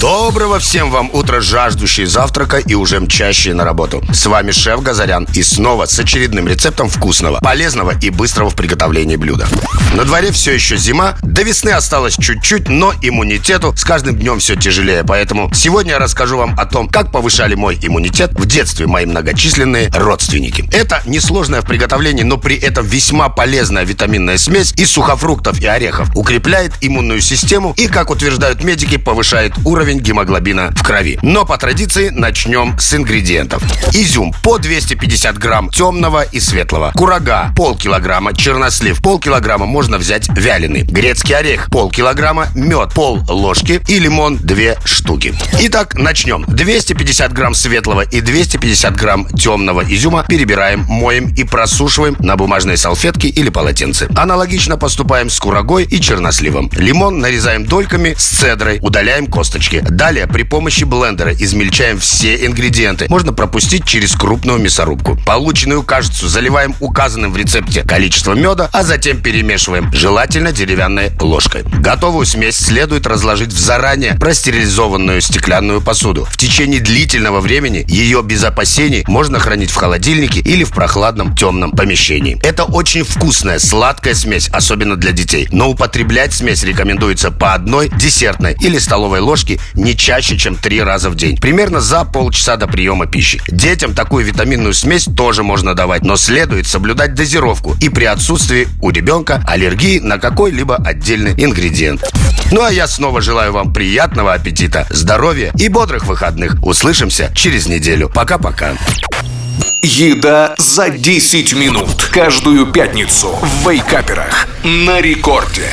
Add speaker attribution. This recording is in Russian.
Speaker 1: Доброго всем вам утра, жаждущие завтрака и уже мчащие на работу. С вами шеф Газарян и снова с очередным рецептом вкусного, полезного и быстрого в приготовлении блюда. На дворе все еще зима, до весны осталось чуть-чуть, но иммунитету с каждым днем все тяжелее. Поэтому сегодня я расскажу вам о том, как повышали мой иммунитет в детстве мои многочисленные родственники. Это несложная в приготовлении, но при этом весьма полезная витаминная смесь из сухофруктов и орехов. Укрепляет иммунную систему и, как утверждают медики, повышает уровень гемоглобина в крови. Но по традиции начнем с ингредиентов. Изюм по 250 грамм темного и светлого. Курага полкилограмма, чернослив полкилограмма можно взять вяленый. Грецкий орех полкилограмма, мед пол ложки и лимон 2 штуки. Итак, начнем. 250 грамм светлого и 250 грамм темного изюма перебираем, моем и просушиваем на бумажной салфетке или полотенце. Аналогично поступаем с курагой и черносливом. Лимон нарезаем дольками с цедрой, удаляем косточки. Далее при помощи блендера измельчаем все ингредиенты. Можно пропустить через крупную мясорубку. Полученную кашицу заливаем указанным в рецепте количеством меда, а затем перемешиваем, желательно деревянной ложкой. Готовую смесь следует разложить в заранее простерилизованную стеклянную посуду. В течение длительного времени ее без опасений можно хранить в холодильнике или в прохладном темном помещении. Это очень вкусная, сладкая смесь, особенно для детей. Но употреблять смесь рекомендуется по одной десертной или столовой ложке не чаще, чем три раза в день. Примерно за полчаса до приема пищи. Детям такую витаминную смесь тоже можно давать, но следует соблюдать дозировку и при отсутствии у ребенка аллергии на какой-либо отдельный ингредиент. Ну а я снова желаю вам приятного аппетита, здоровья и бодрых выходных. Услышимся через неделю. Пока-пока.
Speaker 2: Еда за 10 минут. Каждую пятницу в Вейкаперах. На рекорде.